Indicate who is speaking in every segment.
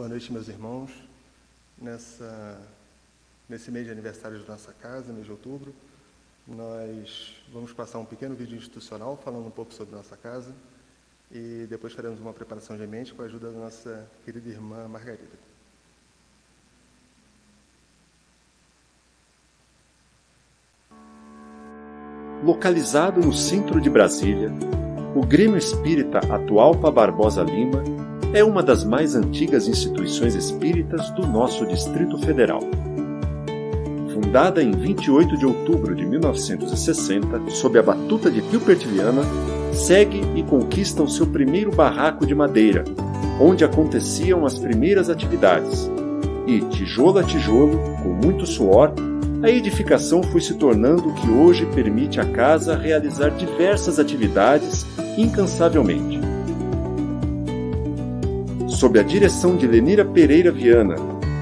Speaker 1: Boa noite, meus irmãos. Nessa, nesse mês de aniversário de nossa casa, mês de outubro, nós vamos passar um pequeno vídeo institucional falando um pouco sobre nossa casa e depois faremos uma preparação de mente com a ajuda da nossa querida irmã Margarida.
Speaker 2: Localizado no centro de Brasília, o Grêmio Espírita Atualpa Barbosa Lima é uma das mais antigas instituições espíritas do nosso Distrito Federal. Fundada em 28 de outubro de 1960, sob a batuta de Pio Pertiliana, segue e conquista o seu primeiro barraco de madeira, onde aconteciam as primeiras atividades. E, tijolo a tijolo, com muito suor, a edificação foi se tornando o que hoje permite à casa realizar diversas atividades incansavelmente. Sob a direção de Lenira Pereira Viana,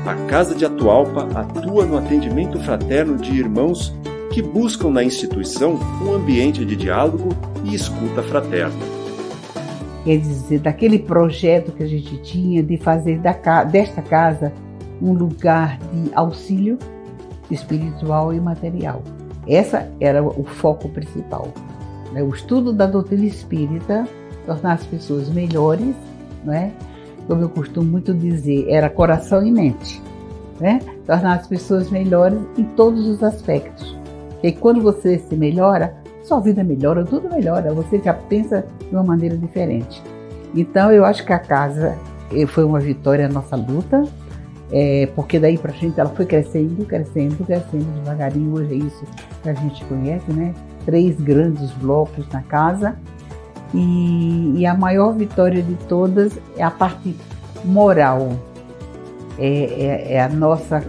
Speaker 2: a Casa de Atualpa atua no atendimento fraterno de irmãos que buscam na instituição um ambiente de diálogo e escuta fraterna.
Speaker 3: Quer dizer, daquele projeto que a gente tinha de fazer da, desta casa um lugar de auxílio espiritual e material. Essa era o foco principal. Né? O estudo da doutrina espírita, tornar as pessoas melhores, né? Como eu costumo muito dizer, era coração e mente. Né? Tornar as pessoas melhores em todos os aspectos. E quando você se melhora, sua vida melhora, tudo melhora, você já pensa de uma maneira diferente. Então eu acho que a casa eh, foi uma vitória a nossa luta, é, porque daí para frente ela foi crescendo, crescendo, crescendo devagarinho. Hoje é isso que a gente conhece, né? Três grandes blocos na casa. E, e a maior vitória de todas é a parte moral, é, é, é a nossa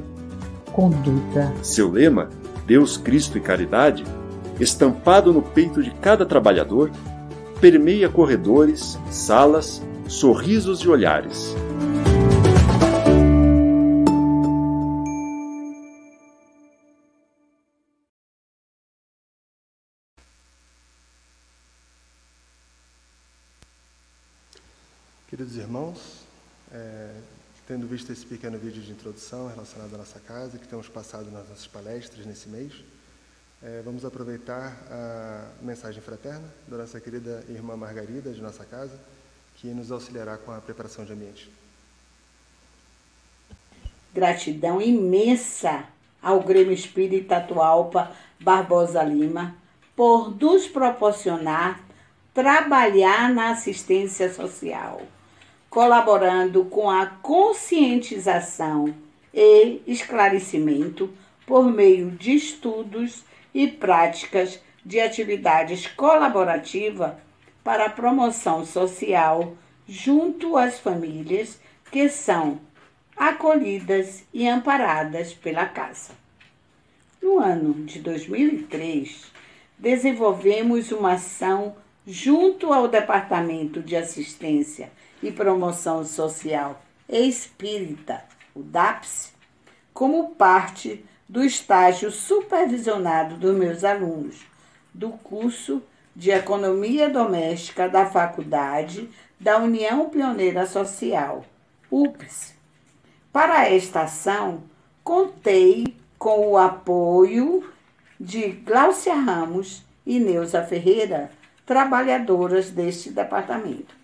Speaker 3: conduta.
Speaker 2: Seu lema, Deus, Cristo e Caridade, estampado no peito de cada trabalhador, permeia corredores, salas, sorrisos e olhares.
Speaker 1: Queridos irmãos, é, tendo visto esse pequeno vídeo de introdução relacionado à nossa casa, que temos passado nas nossas palestras nesse mês, é, vamos aproveitar a mensagem fraterna da nossa querida irmã Margarida, de nossa casa, que nos auxiliará com a preparação de ambiente.
Speaker 4: Gratidão imensa ao Grêmio Espírita Atualpa Barbosa Lima por nos proporcionar trabalhar na assistência social colaborando com a conscientização e esclarecimento por meio de estudos e práticas de atividades colaborativas para a promoção social junto às famílias que são acolhidas e amparadas pela casa. No ano de 2003, desenvolvemos uma ação junto ao Departamento de Assistência e Promoção Social Espírita, o DAPS, como parte do estágio supervisionado dos meus alunos do curso de Economia Doméstica da Faculdade da União Pioneira Social, UPS. Para esta ação, contei com o apoio de Gláucia Ramos e Neuza Ferreira, trabalhadoras deste departamento.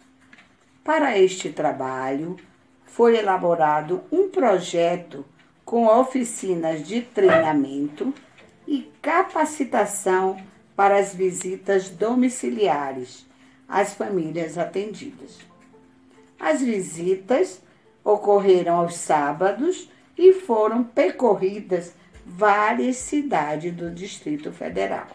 Speaker 4: Para este trabalho, foi elaborado um projeto com oficinas de treinamento e capacitação para as visitas domiciliares às famílias atendidas. As visitas ocorreram aos sábados e foram percorridas várias cidades do Distrito Federal.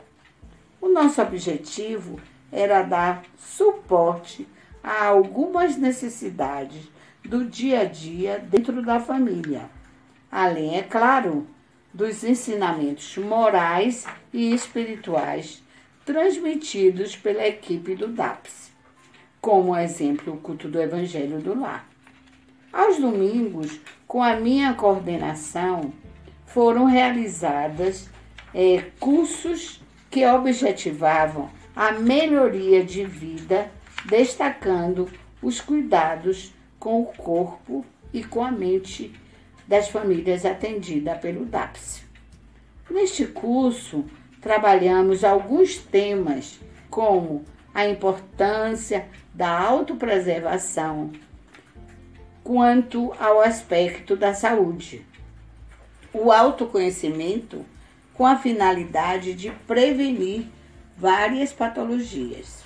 Speaker 4: O nosso objetivo era dar suporte a algumas necessidades do dia a dia dentro da família, além, é claro, dos ensinamentos morais e espirituais transmitidos pela equipe do DAPS, como exemplo o culto do Evangelho do Lar. Aos domingos, com a minha coordenação, foram realizadas é, cursos que objetivavam a melhoria de vida destacando os cuidados com o corpo e com a mente das famílias atendida pelo DAPS. Neste curso, trabalhamos alguns temas como a importância da autopreservação quanto ao aspecto da saúde, o autoconhecimento com a finalidade de prevenir várias patologias,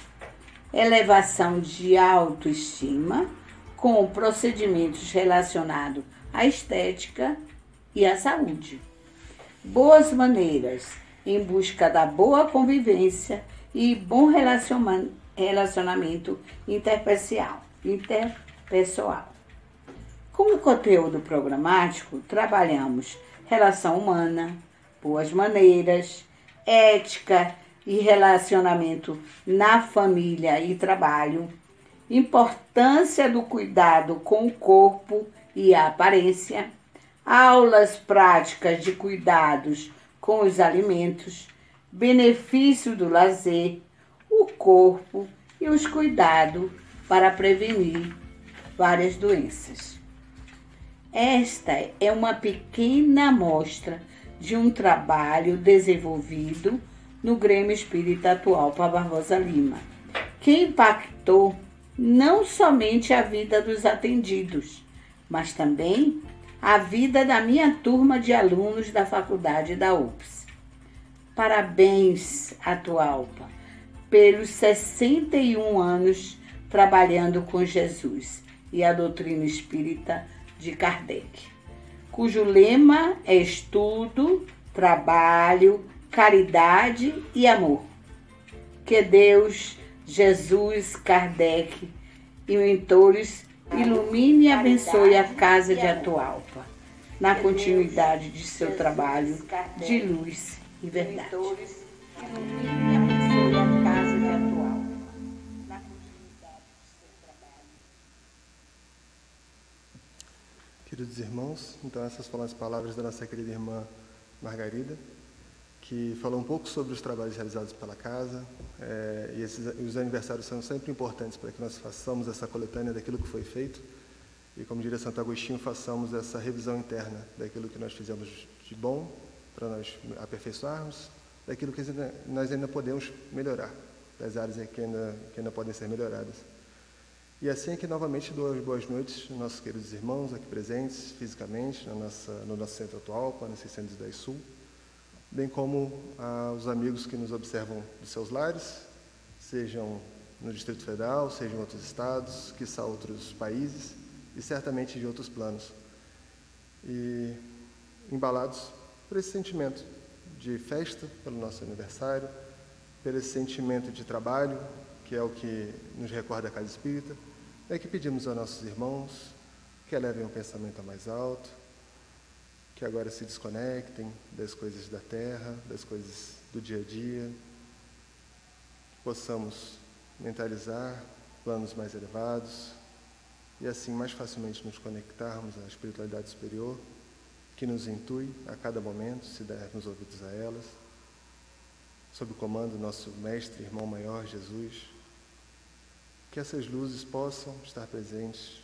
Speaker 4: elevação de autoestima com procedimentos relacionados à estética e à saúde, boas maneiras em busca da boa convivência e bom relacionamento interpessoal. interpessoal. Como conteúdo programático, trabalhamos relação humana, boas maneiras, ética e relacionamento na família e trabalho, importância do cuidado com o corpo e a aparência, aulas práticas de cuidados com os alimentos, benefício do lazer, o corpo e os cuidados para prevenir várias doenças. Esta é uma pequena amostra de um trabalho desenvolvido no Grêmio Espírita atual para Barbosa Lima, que impactou não somente a vida dos atendidos, mas também a vida da minha turma de alunos da faculdade da UPS. Parabéns, Atualpa, pelos 61 anos trabalhando com Jesus e a doutrina espírita de Kardec, cujo lema é estudo, trabalho, caridade e amor. Que Deus, Jesus, Kardec e mentores ilumine e abençoe a casa de Atualpa, na continuidade de seu trabalho de luz e verdade. Ilumine e abençoe a casa de Atualpa, na continuidade de seu trabalho.
Speaker 1: Queridos irmãos, então essas foram as palavras da nossa querida irmã Margarida, que falou um pouco sobre os trabalhos realizados pela casa, é, e esses, os aniversários são sempre importantes para que nós façamos essa coletânea daquilo que foi feito, e como diria Santo Agostinho, façamos essa revisão interna daquilo que nós fizemos de bom, para nós aperfeiçoarmos, daquilo que nós ainda podemos melhorar, das áreas que ainda, que ainda podem ser melhoradas. E assim aqui novamente dou as boas noites aos nossos queridos irmãos aqui presentes fisicamente na nossa, no nosso centro atual, na 610 Sul, bem como aos amigos que nos observam dos seus lares, sejam no Distrito Federal, sejam em outros estados, que são outros países e certamente de outros planos. E embalados por esse sentimento de festa pelo nosso aniversário, por esse sentimento de trabalho, que é o que nos recorda a Casa Espírita, é que pedimos aos nossos irmãos que elevem o pensamento a mais alto, que agora se desconectem das coisas da terra, das coisas do dia a dia, possamos mentalizar planos mais elevados e assim mais facilmente nos conectarmos à espiritualidade superior que nos intui a cada momento, se dermos ouvidos a elas, sob o comando do nosso mestre, irmão maior Jesus, que essas luzes possam estar presentes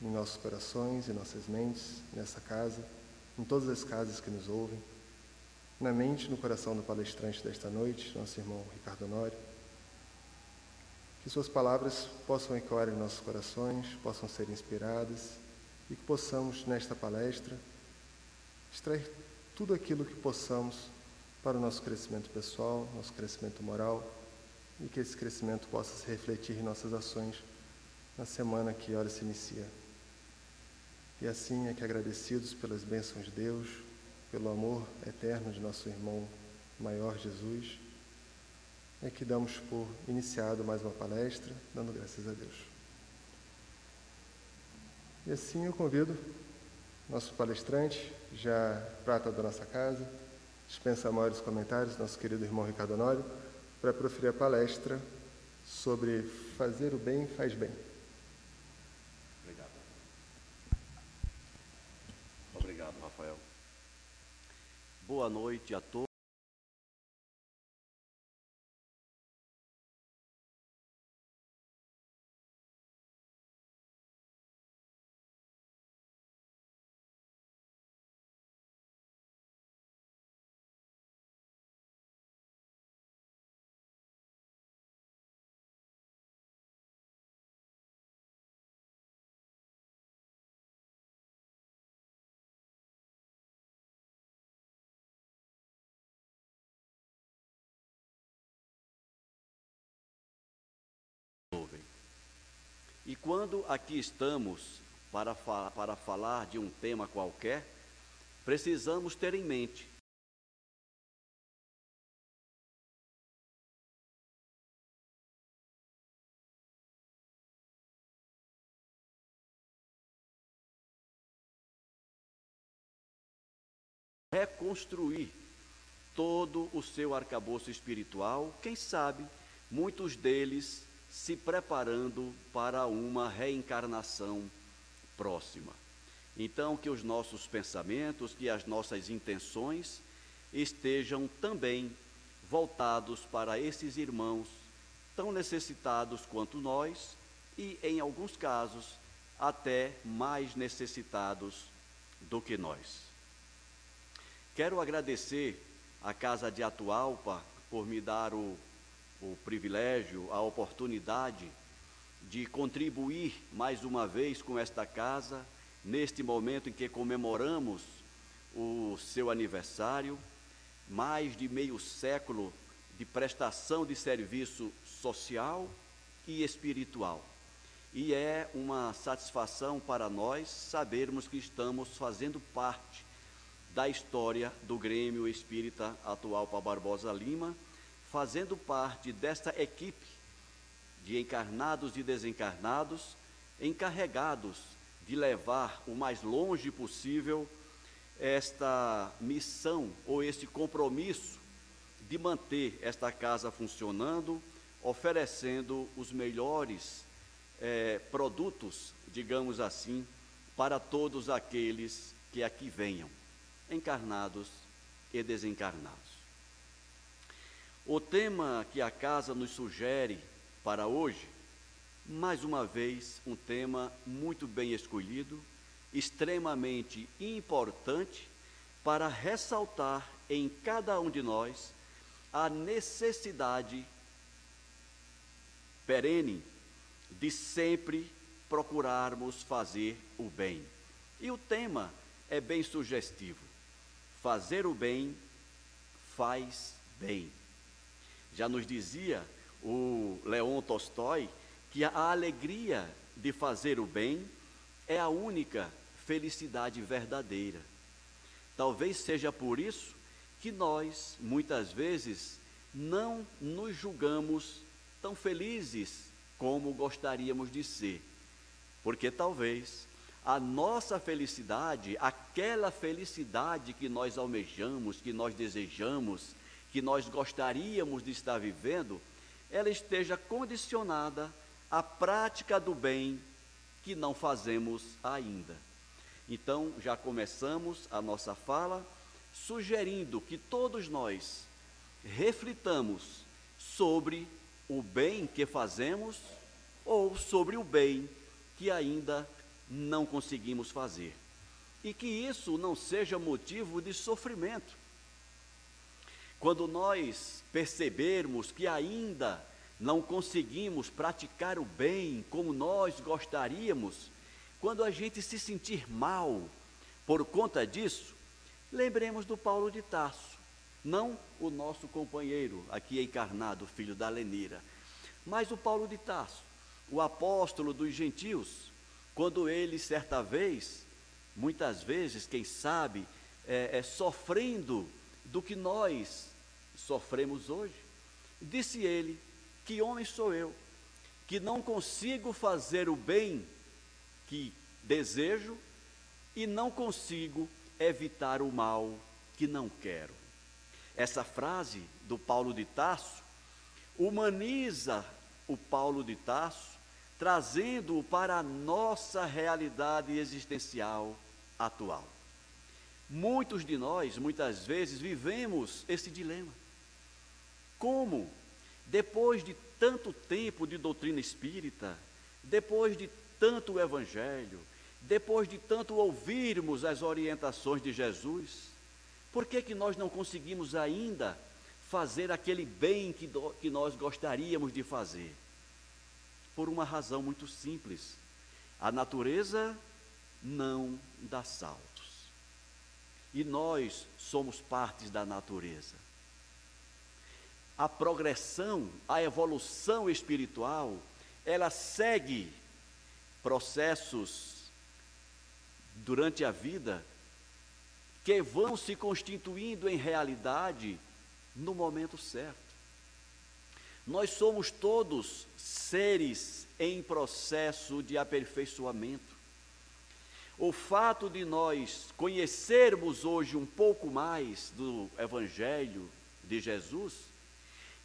Speaker 1: em nossos corações e nossas mentes, nessa casa, em todas as casas que nos ouvem, na mente e no coração do palestrante desta noite, nosso irmão Ricardo Honório. Que suas palavras possam ecoar em nossos corações, possam ser inspiradas e que possamos, nesta palestra, extrair tudo aquilo que possamos para o nosso crescimento pessoal, nosso crescimento moral e que esse crescimento possa se refletir em nossas ações na semana que ora se inicia. E assim é que agradecidos pelas bênçãos de Deus, pelo amor eterno de nosso irmão maior Jesus, é que damos por iniciado mais uma palestra, dando graças a Deus. E assim eu convido nosso palestrante, já prata da nossa casa, dispensa maiores comentários, nosso querido irmão Ricardo Honório, para proferir a palestra sobre fazer o bem faz bem.
Speaker 5: Boa noite a todos. Quando aqui estamos para, fa para falar de um tema qualquer, precisamos ter em mente. Reconstruir todo o seu arcabouço espiritual, quem sabe muitos deles se preparando para uma reencarnação próxima. Então, que os nossos pensamentos, que as nossas intenções estejam também voltados para esses irmãos tão necessitados quanto nós e, em alguns casos, até mais necessitados do que nós. Quero agradecer à Casa de Atualpa por me dar o, o privilégio, a oportunidade de contribuir mais uma vez com esta casa, neste momento em que comemoramos o seu aniversário, mais de meio século de prestação de serviço social e espiritual. E é uma satisfação para nós sabermos que estamos fazendo parte da história do Grêmio Espírita atual para Barbosa Lima, fazendo parte desta equipe de encarnados e desencarnados, encarregados de levar o mais longe possível esta missão ou este compromisso de manter esta casa funcionando, oferecendo os melhores eh, produtos, digamos assim, para todos aqueles que aqui venham encarnados e desencarnados. O tema que a casa nos sugere para hoje, mais uma vez, um tema muito bem escolhido, extremamente importante para ressaltar em cada um de nós a necessidade perene de sempre procurarmos fazer o bem. E o tema é bem sugestivo. Fazer o bem faz bem. Já nos dizia o Leon Tolstói que a alegria de fazer o bem é a única felicidade verdadeira. Talvez seja por isso que nós, muitas vezes, não nos julgamos tão felizes como gostaríamos de ser, porque talvez a nossa felicidade, aquela felicidade que nós almejamos, que nós desejamos, que nós gostaríamos de estar vivendo, ela esteja condicionada à prática do bem que não fazemos ainda. Então, já começamos a nossa fala sugerindo que todos nós reflitamos sobre o bem que fazemos ou sobre o bem que ainda não conseguimos fazer. E que isso não seja motivo de sofrimento. Quando nós percebermos que ainda não conseguimos praticar o bem como nós gostaríamos, quando a gente se sentir mal por conta disso, lembremos do Paulo de Tarso, não o nosso companheiro aqui encarnado, filho da Lenira, mas o Paulo de Tarso, o apóstolo dos gentios, quando ele, certa vez, muitas vezes, quem sabe, é, é, sofrendo do que nós sofremos hoje, disse ele: Que homem sou eu, que não consigo fazer o bem que desejo e não consigo evitar o mal que não quero. Essa frase do Paulo de Tarso humaniza o Paulo de Tarso trazendo-o para a nossa realidade existencial atual. Muitos de nós, muitas vezes, vivemos esse dilema. Como, depois de tanto tempo de doutrina espírita, depois de tanto evangelho, depois de tanto ouvirmos as orientações de Jesus, por que, que nós não conseguimos ainda fazer aquele bem que, do, que nós gostaríamos de fazer? por uma razão muito simples. A natureza não dá saltos. E nós somos partes da natureza. A progressão, a evolução espiritual, ela segue processos durante a vida que vão se constituindo em realidade no momento certo. Nós somos todos seres em processo de aperfeiçoamento. O fato de nós conhecermos hoje um pouco mais do Evangelho de Jesus,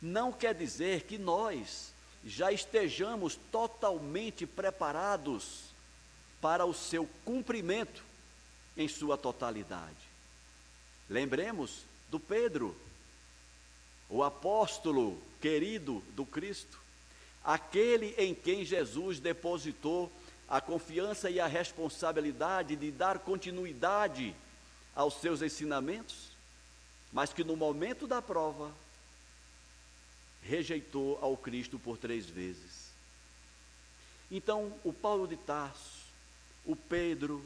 Speaker 5: não quer dizer que nós já estejamos totalmente preparados para o seu cumprimento em sua totalidade. Lembremos do Pedro, o apóstolo querido do Cristo, aquele em quem Jesus depositou a confiança e a responsabilidade de dar continuidade aos seus ensinamentos, mas que no momento da prova rejeitou ao Cristo por três vezes. Então, o Paulo de Tarso, o Pedro,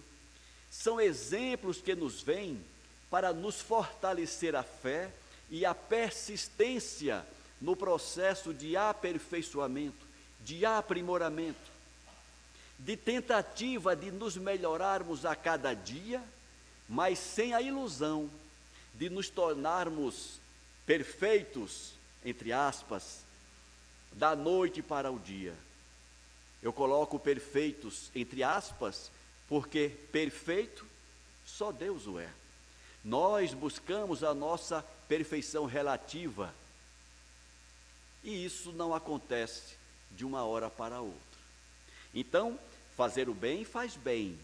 Speaker 5: são exemplos que nos vêm para nos fortalecer a fé e a persistência no processo de aperfeiçoamento, de aprimoramento, de tentativa de nos melhorarmos a cada dia, mas sem a ilusão de nos tornarmos perfeitos entre aspas, da noite para o dia. Eu coloco perfeitos entre aspas, porque perfeito só Deus o é. Nós buscamos a nossa perfeição relativa. E isso não acontece de uma hora para outra. Então, fazer o bem faz bem,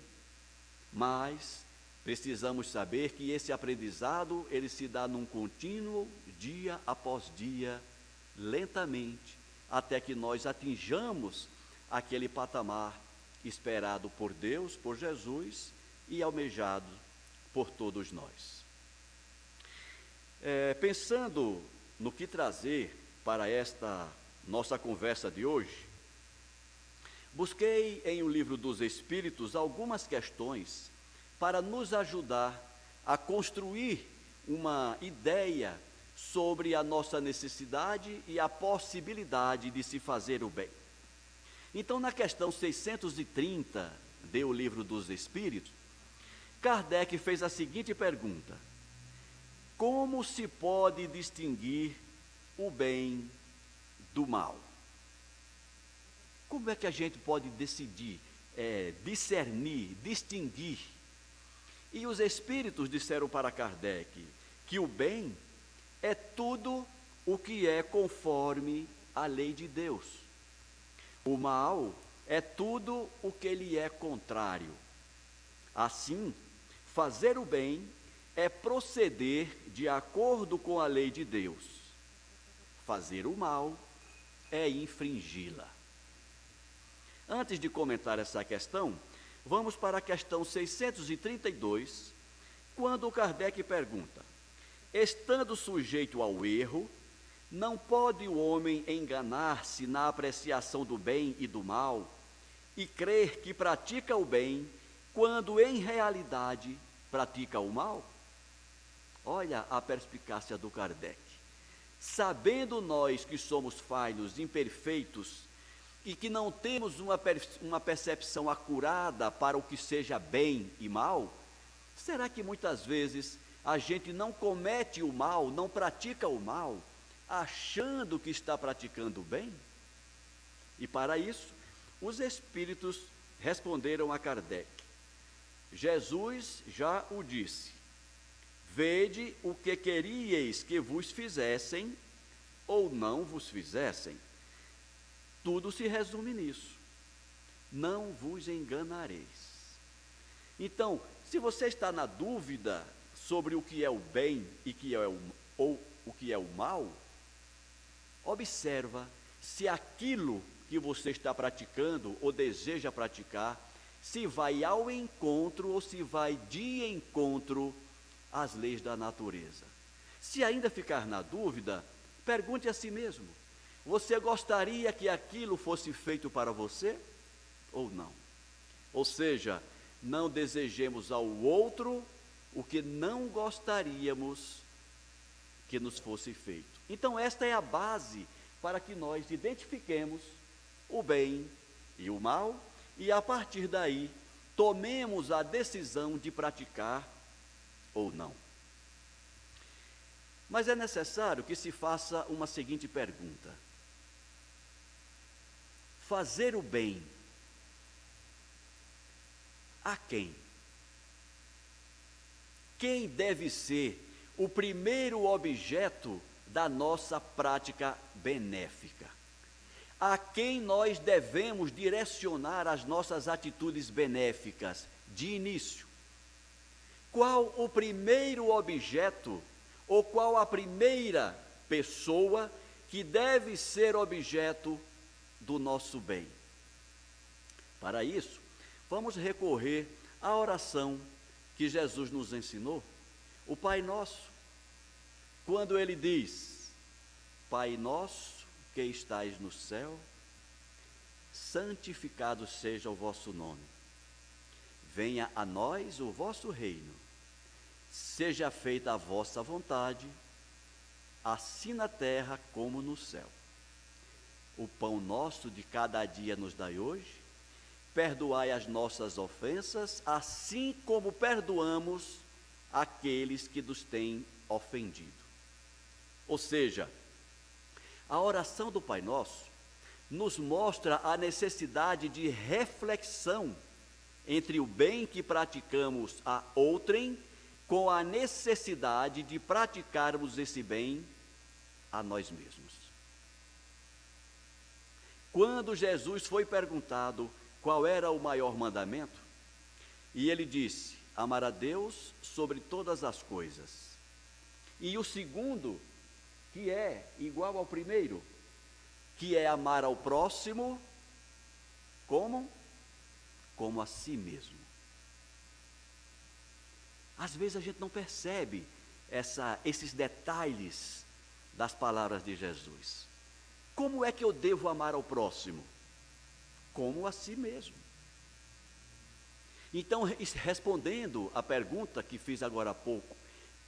Speaker 5: mas precisamos saber que esse aprendizado ele se dá num contínuo dia após dia, lentamente, até que nós atinjamos aquele patamar esperado por Deus, por Jesus e almejado por todos nós. É, pensando no que trazer para esta nossa conversa de hoje, busquei em o livro dos Espíritos algumas questões para nos ajudar a construir uma ideia sobre a nossa necessidade e a possibilidade de se fazer o bem. Então, na questão 630 do Livro dos Espíritos, Kardec fez a seguinte pergunta: Como se pode distinguir o bem do mal? Como é que a gente pode decidir, é, discernir, distinguir? E os espíritos disseram para Kardec que o bem é tudo o que é conforme a lei de Deus. O mal é tudo o que lhe é contrário. Assim, fazer o bem é proceder de acordo com a lei de Deus. Fazer o mal é infringi-la. Antes de comentar essa questão, vamos para a questão 632, quando Kardec pergunta: Estando sujeito ao erro, não pode o homem enganar-se na apreciação do bem e do mal e crer que pratica o bem quando em realidade pratica o mal? Olha a perspicácia do Kardec. Sabendo nós que somos falhos, imperfeitos e que não temos uma, uma percepção acurada para o que seja bem e mal, será que muitas vezes a gente não comete o mal, não pratica o mal, achando que está praticando o bem? E para isso, os espíritos responderam a Kardec: Jesus já o disse. Vede o que queríeis que vos fizessem ou não vos fizessem. Tudo se resume nisso. Não vos enganareis. Então, se você está na dúvida sobre o que é o bem e que é o, ou o que é o mal, observa se aquilo que você está praticando ou deseja praticar, se vai ao encontro ou se vai de encontro às leis da natureza. Se ainda ficar na dúvida, pergunte a si mesmo: você gostaria que aquilo fosse feito para você ou não? Ou seja, não desejemos ao outro o que não gostaríamos que nos fosse feito. Então, esta é a base para que nós identifiquemos o bem e o mal e a partir daí tomemos a decisão de praticar ou não. Mas é necessário que se faça uma seguinte pergunta: fazer o bem a quem? Quem deve ser o primeiro objeto da nossa prática benéfica? A quem nós devemos direcionar as nossas atitudes benéficas de início? Qual o primeiro objeto ou qual a primeira pessoa que deve ser objeto do nosso bem? Para isso, vamos recorrer à oração que Jesus nos ensinou, o Pai Nosso, quando ele diz: Pai Nosso que estais no céu, santificado seja o vosso nome. Venha a nós o vosso reino. Seja feita a vossa vontade, assim na terra como no céu. O pão nosso de cada dia nos dai hoje perdoai as nossas ofensas, assim como perdoamos aqueles que nos têm ofendido. Ou seja, a oração do Pai Nosso nos mostra a necessidade de reflexão entre o bem que praticamos a outrem com a necessidade de praticarmos esse bem a nós mesmos. Quando Jesus foi perguntado qual era o maior mandamento? E ele disse: amar a Deus sobre todas as coisas. E o segundo, que é igual ao primeiro, que é amar ao próximo como como a si mesmo. Às vezes a gente não percebe essa, esses detalhes das palavras de Jesus. Como é que eu devo amar ao próximo? Como a si mesmo. Então, respondendo à pergunta que fiz agora há pouco,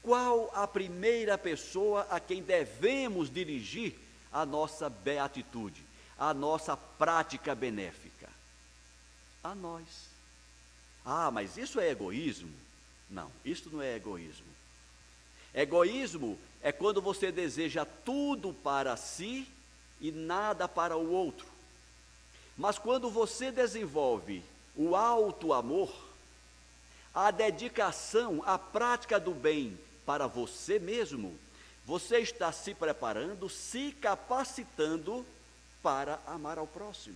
Speaker 5: qual a primeira pessoa a quem devemos dirigir a nossa beatitude, a nossa prática benéfica? A nós. Ah, mas isso é egoísmo? Não, isso não é egoísmo. Egoísmo é quando você deseja tudo para si e nada para o outro. Mas quando você desenvolve o alto amor, a dedicação, a prática do bem para você mesmo, você está se preparando, se capacitando para amar ao próximo.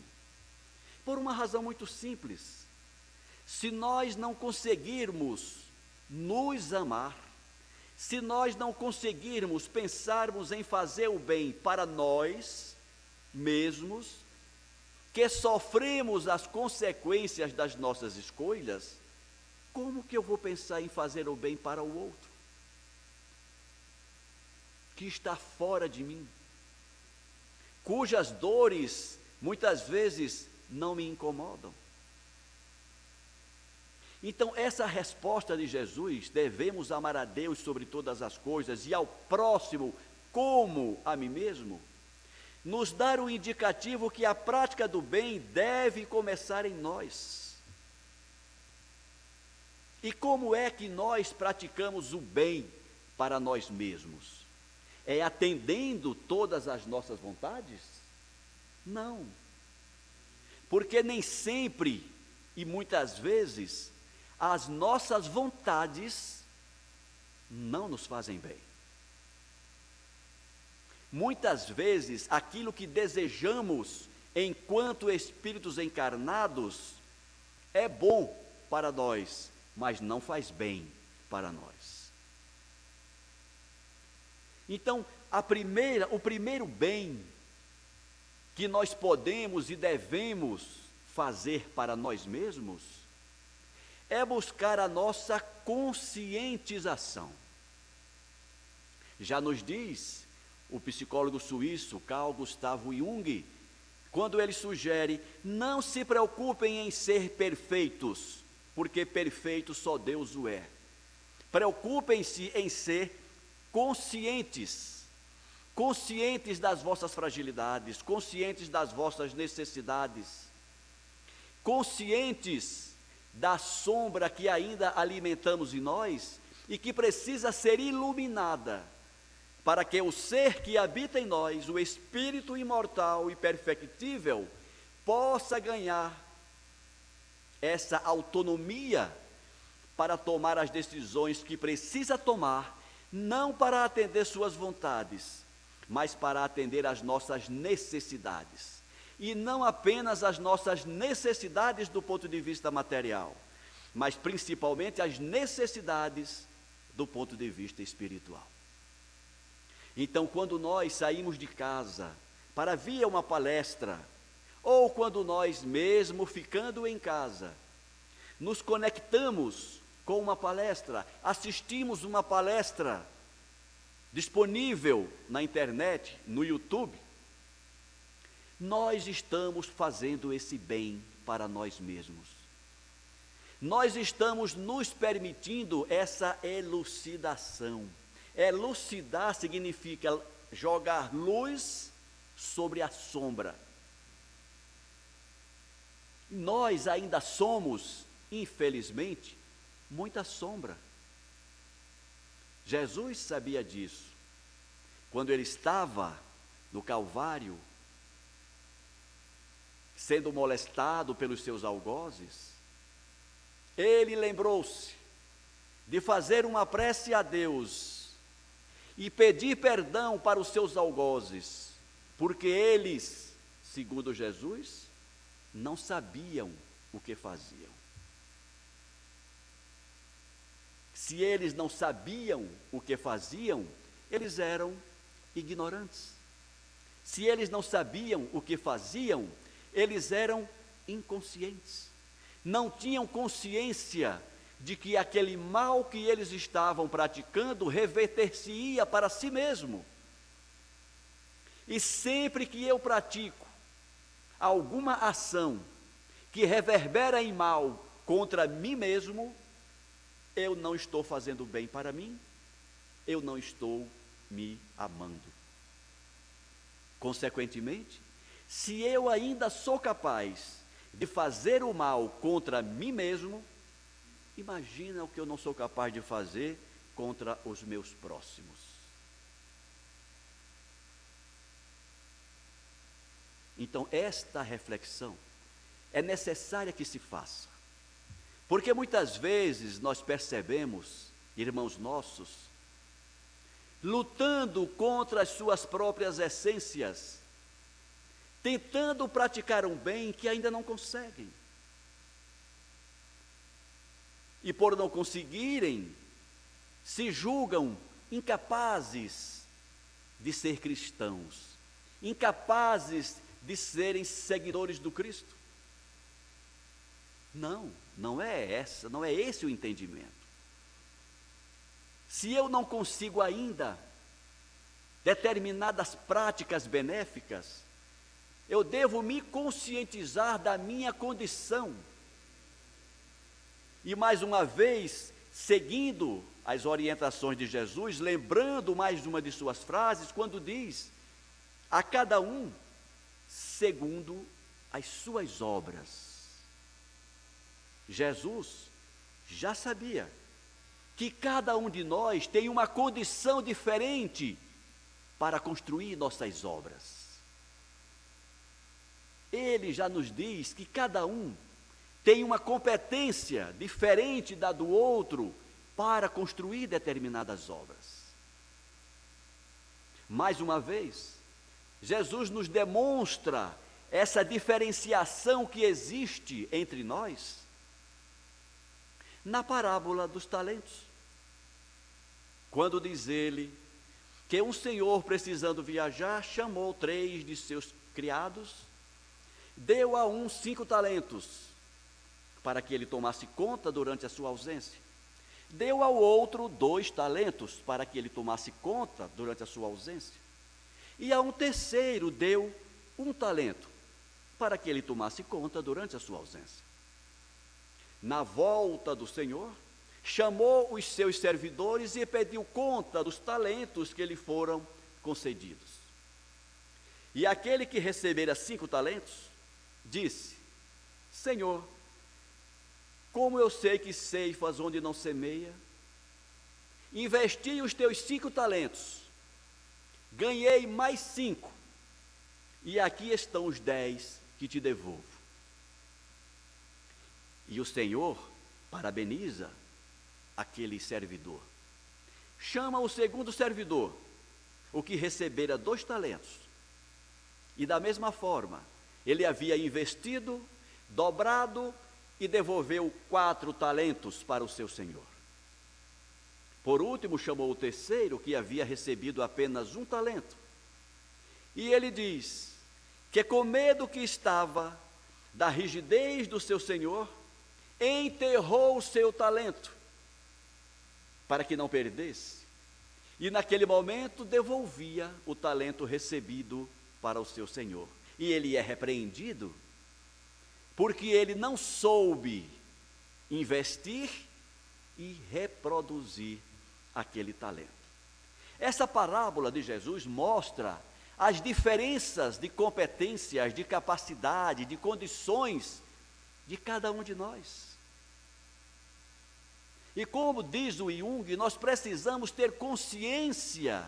Speaker 5: Por uma razão muito simples. Se nós não conseguirmos nos amar, se nós não conseguirmos pensarmos em fazer o bem para nós mesmos, que sofremos as consequências das nossas escolhas, como que eu vou pensar em fazer o bem para o outro? Que está fora de mim, cujas dores muitas vezes não me incomodam. Então, essa resposta de Jesus, devemos amar a Deus sobre todas as coisas e ao próximo como a mim mesmo, nos dar o indicativo que a prática do bem deve começar em nós. E como é que nós praticamos o bem para nós mesmos? É atendendo todas as nossas vontades? Não. Porque nem sempre e muitas vezes as nossas vontades não nos fazem bem. Muitas vezes, aquilo que desejamos enquanto espíritos encarnados é bom para nós, mas não faz bem para nós. Então, a primeira, o primeiro bem que nós podemos e devemos fazer para nós mesmos é buscar a nossa conscientização. Já nos diz o psicólogo suíço Carl Gustavo Jung, quando ele sugere: não se preocupem em ser perfeitos, porque perfeito só Deus o é. Preocupem-se em ser conscientes, conscientes das vossas fragilidades, conscientes das vossas necessidades. conscientes da sombra que ainda alimentamos em nós e que precisa ser iluminada, para que o ser que habita em nós, o espírito imortal e perfectível, possa ganhar essa autonomia para tomar as decisões que precisa tomar, não para atender suas vontades, mas para atender às nossas necessidades. E não apenas as nossas necessidades do ponto de vista material, mas principalmente as necessidades do ponto de vista espiritual. Então, quando nós saímos de casa para vir a uma palestra, ou quando nós mesmo ficando em casa, nos conectamos com uma palestra, assistimos uma palestra disponível na internet, no YouTube, nós estamos fazendo esse bem para nós mesmos. Nós estamos nos permitindo essa elucidação. Elucidar significa jogar luz sobre a sombra. Nós ainda somos, infelizmente, muita sombra. Jesus sabia disso. Quando ele estava no Calvário, sendo molestado pelos seus algozes, ele lembrou-se de fazer uma prece a Deus e pedir perdão para os seus algozes, porque eles, segundo Jesus, não sabiam o que faziam. Se eles não sabiam o que faziam, eles eram ignorantes. Se eles não sabiam o que faziam, eles eram inconscientes. Não tinham consciência de que aquele mal que eles estavam praticando reverter-se-ia para si mesmo. E sempre que eu pratico alguma ação que reverbera em mal contra mim mesmo, eu não estou fazendo bem para mim, eu não estou me amando. Consequentemente, se eu ainda sou capaz de fazer o mal contra mim mesmo, imagina o que eu não sou capaz de fazer contra os meus próximos. Então, esta reflexão é necessária que se faça. Porque muitas vezes nós percebemos, irmãos nossos, lutando contra as suas próprias essências, tentando praticar um bem que ainda não conseguem. E por não conseguirem, se julgam incapazes de ser cristãos, incapazes de serem seguidores do Cristo. Não, não é essa, não é esse o entendimento. Se eu não consigo ainda determinadas práticas benéficas, eu devo me conscientizar da minha condição. E mais uma vez, seguindo as orientações de Jesus, lembrando mais uma de suas frases, quando diz: a cada um segundo as suas obras. Jesus já sabia que cada um de nós tem uma condição diferente para construir nossas obras. Ele já nos diz que cada um tem uma competência diferente da do outro para construir determinadas obras. Mais uma vez, Jesus nos demonstra essa diferenciação que existe entre nós na parábola dos talentos. Quando diz ele que um senhor precisando viajar chamou três de seus criados, deu a um cinco talentos, para que ele tomasse conta durante a sua ausência. Deu ao outro dois talentos, para que ele tomasse conta durante a sua ausência. E a um terceiro deu um talento, para que ele tomasse conta durante a sua ausência na volta do Senhor, chamou os seus servidores e pediu conta dos talentos que lhe foram concedidos. E aquele que recebera cinco talentos, disse: Senhor, como eu sei que ceifas onde não semeia? Investi os teus cinco talentos, ganhei mais cinco, e aqui estão os dez que te devolvo. E o Senhor parabeniza aquele servidor. Chama o segundo servidor, o que recebera dois talentos. E da mesma forma, ele havia investido, dobrado e devolveu quatro talentos para o seu senhor. Por último, chamou o terceiro, que havia recebido apenas um talento. E ele diz que, com medo que estava da rigidez do seu senhor, enterrou o seu talento, para que não perdesse. E naquele momento devolvia o talento recebido para o seu senhor. E ele é repreendido porque ele não soube investir e reproduzir aquele talento. Essa parábola de Jesus mostra as diferenças de competências, de capacidade, de condições de cada um de nós. E como diz o Jung, nós precisamos ter consciência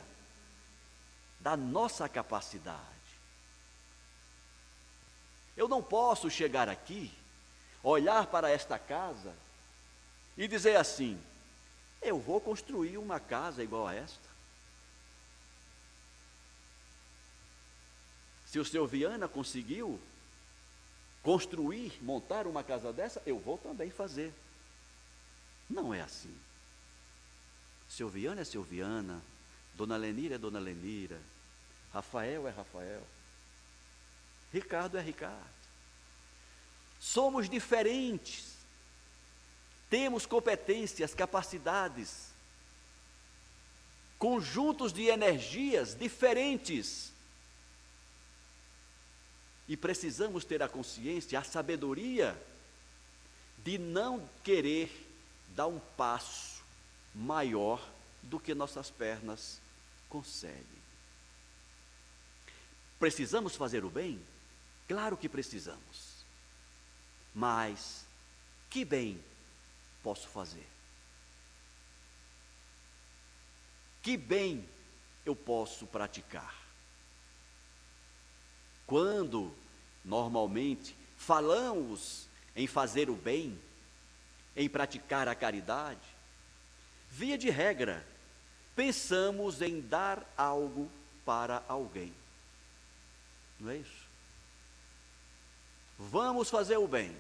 Speaker 5: da nossa capacidade. Eu não posso chegar aqui, olhar para esta casa e dizer assim: eu vou construir uma casa igual a esta. Se o seu Viana conseguiu construir, montar uma casa dessa, eu vou também fazer. Não é assim. Seu Viana é seu Viana, Dona Lenira é Dona Lenira, Rafael é Rafael. Ricardo é Ricardo. Somos diferentes. Temos competências, capacidades, conjuntos de energias diferentes. E precisamos ter a consciência, a sabedoria de não querer dar um passo maior do que nossas pernas conseguem. Precisamos fazer o bem? Claro que precisamos. Mas que bem posso fazer? Que bem eu posso praticar? Quando normalmente falamos em fazer o bem, em praticar a caridade, via de regra, pensamos em dar algo para alguém. Não é isso? Vamos fazer o bem.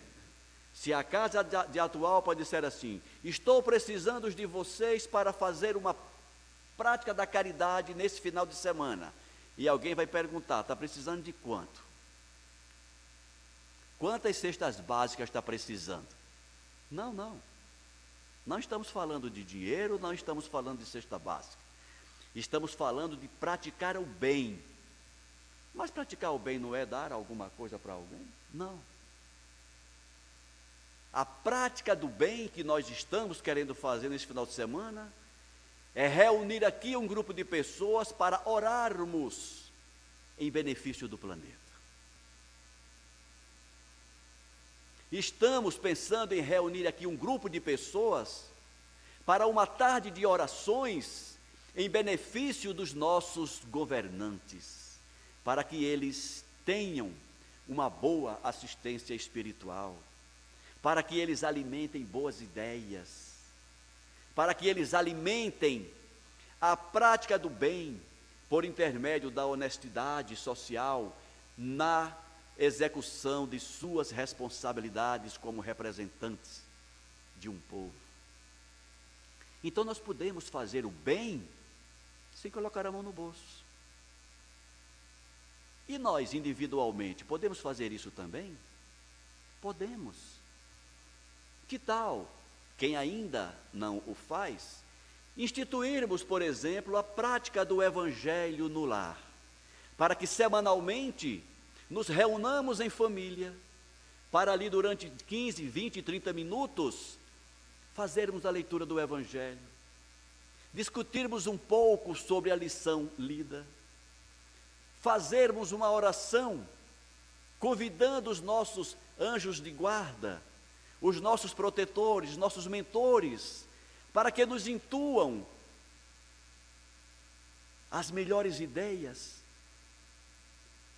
Speaker 5: Se a casa de atual pode ser assim, estou precisando de vocês para fazer uma prática da caridade nesse final de semana. E alguém vai perguntar: está precisando de quanto? Quantas cestas básicas está precisando? Não, não. Não estamos falando de dinheiro, não estamos falando de cesta básica. Estamos falando de praticar o bem. Mas praticar o bem não é dar alguma coisa para alguém? Não. A prática do bem que nós estamos querendo fazer nesse final de semana é reunir aqui um grupo de pessoas para orarmos em benefício do planeta. Estamos pensando em reunir aqui um grupo de pessoas para uma tarde de orações em benefício dos nossos governantes, para que eles tenham uma boa assistência espiritual, para que eles alimentem boas ideias, para que eles alimentem a prática do bem por intermédio da honestidade social na execução de suas responsabilidades como representantes de um povo. Então nós podemos fazer o bem sem colocar a mão no bolso. E nós, individualmente, podemos fazer isso também? Podemos. Que tal, quem ainda não o faz, instituirmos, por exemplo, a prática do Evangelho no lar, para que semanalmente nos reunamos em família, para ali durante 15, 20, 30 minutos, fazermos a leitura do Evangelho, discutirmos um pouco sobre a lição lida, fazermos uma oração, convidando os nossos anjos de guarda, os nossos protetores, nossos mentores, para que nos intuam as melhores ideias,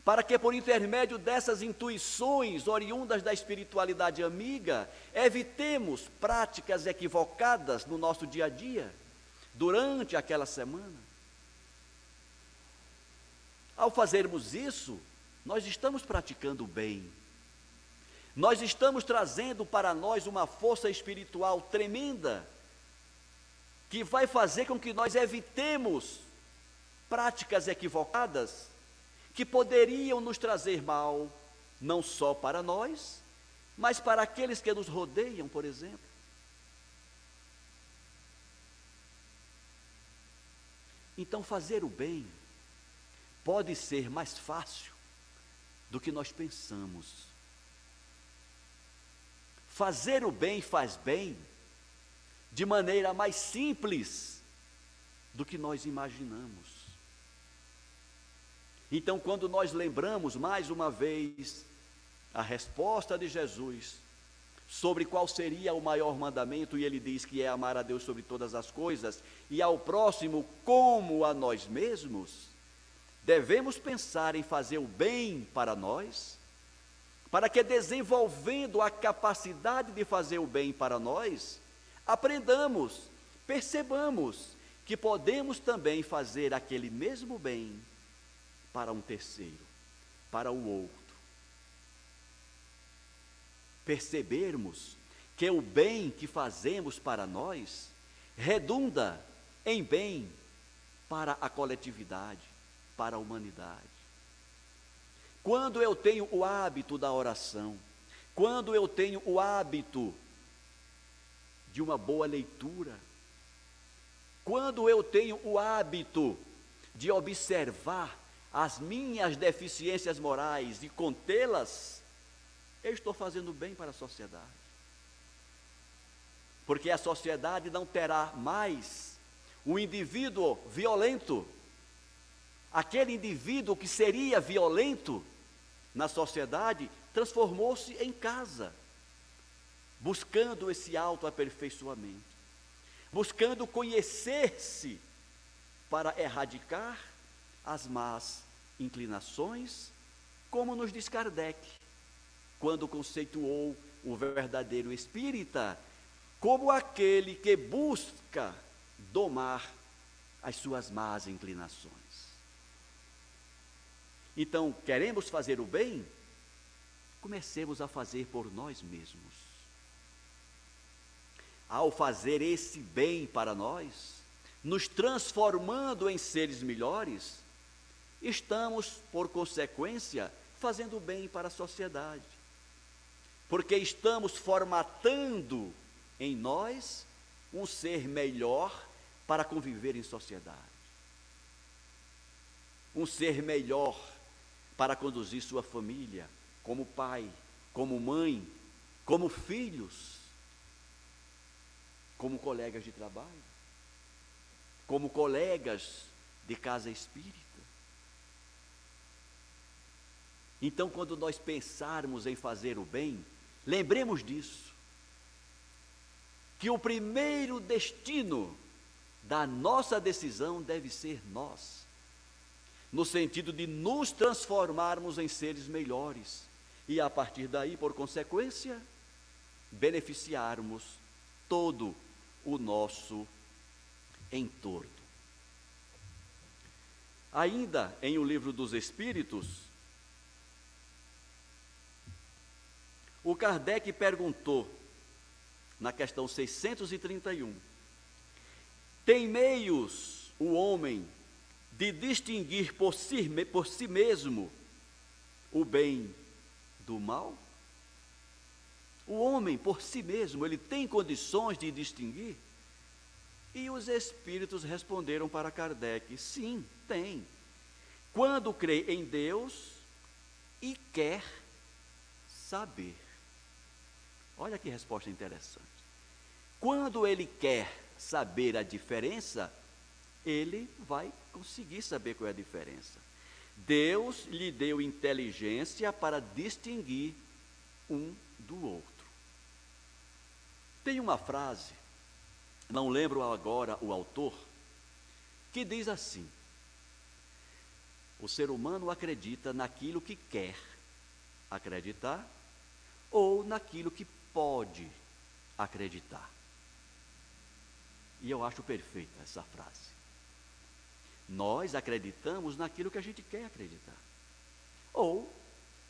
Speaker 5: para que por intermédio dessas intuições oriundas da espiritualidade amiga, evitemos práticas equivocadas no nosso dia a dia, durante aquela semana. Ao fazermos isso, nós estamos praticando o bem. Nós estamos trazendo para nós uma força espiritual tremenda, que vai fazer com que nós evitemos práticas equivocadas que poderiam nos trazer mal, não só para nós, mas para aqueles que nos rodeiam, por exemplo. Então, fazer o bem pode ser mais fácil do que nós pensamos. Fazer o bem faz bem de maneira mais simples do que nós imaginamos. Então, quando nós lembramos mais uma vez a resposta de Jesus sobre qual seria o maior mandamento, e ele diz que é amar a Deus sobre todas as coisas e ao próximo como a nós mesmos, devemos pensar em fazer o bem para nós, para que desenvolvendo a capacidade de fazer o bem para nós, aprendamos, percebamos que podemos também fazer aquele mesmo bem para um terceiro, para o outro. Percebermos que o bem que fazemos para nós redunda em bem para a coletividade, para a humanidade. Quando eu tenho o hábito da oração, quando eu tenho o hábito de uma boa leitura, quando eu tenho o hábito de observar as minhas deficiências morais e contê-las, eu estou fazendo bem para a sociedade. Porque a sociedade não terá mais um indivíduo violento, aquele indivíduo que seria violento na sociedade, transformou-se em casa, buscando esse autoaperfeiçoamento, buscando conhecer-se para erradicar as más inclinações, como nos diz Kardec, quando conceituou o verdadeiro espírita como aquele que busca domar as suas más inclinações. Então, queremos fazer o bem? Comecemos a fazer por nós mesmos. Ao fazer esse bem para nós, nos transformando em seres melhores, estamos, por consequência, fazendo bem para a sociedade. Porque estamos formatando em nós um ser melhor para conviver em sociedade. Um ser melhor para conduzir sua família, como pai, como mãe, como filhos, como colegas de trabalho, como colegas de casa espírita. Então, quando nós pensarmos em fazer o bem, lembremos disso. Que o primeiro destino da nossa decisão deve ser nós, no sentido de nos transformarmos em seres melhores e, a partir daí, por consequência, beneficiarmos todo o nosso entorno. Ainda em O Livro dos Espíritos, O Kardec perguntou, na questão 631, tem meios o homem de distinguir por si, por si mesmo o bem do mal? O homem, por si mesmo, ele tem condições de distinguir? E os espíritos responderam para Kardec: sim, tem. Quando crê em Deus e quer saber. Olha que resposta interessante. Quando ele quer saber a diferença, ele vai conseguir saber qual é a diferença. Deus lhe deu inteligência para distinguir um do outro. Tem uma frase, não lembro agora o autor, que diz assim: o ser humano acredita naquilo que quer acreditar ou naquilo que pode acreditar. E eu acho perfeita essa frase. Nós acreditamos naquilo que a gente quer acreditar, ou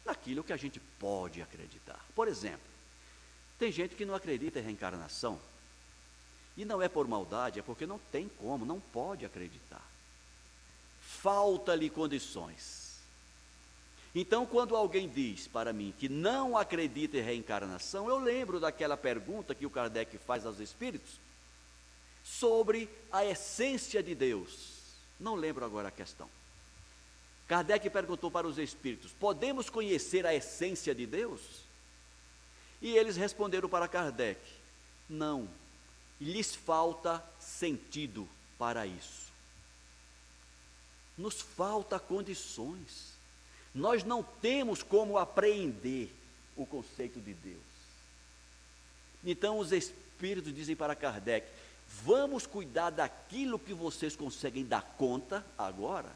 Speaker 5: naquilo que a gente pode acreditar. Por exemplo, tem gente que não acredita em reencarnação, e não é por maldade, é porque não tem como, não pode acreditar. Falta-lhe condições. Então, quando alguém diz para mim que não acredita em reencarnação, eu lembro daquela pergunta que o Kardec faz aos espíritos sobre a essência de Deus. Não lembro agora a questão. Kardec perguntou para os espíritos: podemos conhecer a essência de Deus? E eles responderam para Kardec: não, lhes falta sentido para isso. Nos falta condições. Nós não temos como apreender o conceito de Deus. Então os espíritos dizem para Kardec: vamos cuidar daquilo que vocês conseguem dar conta agora.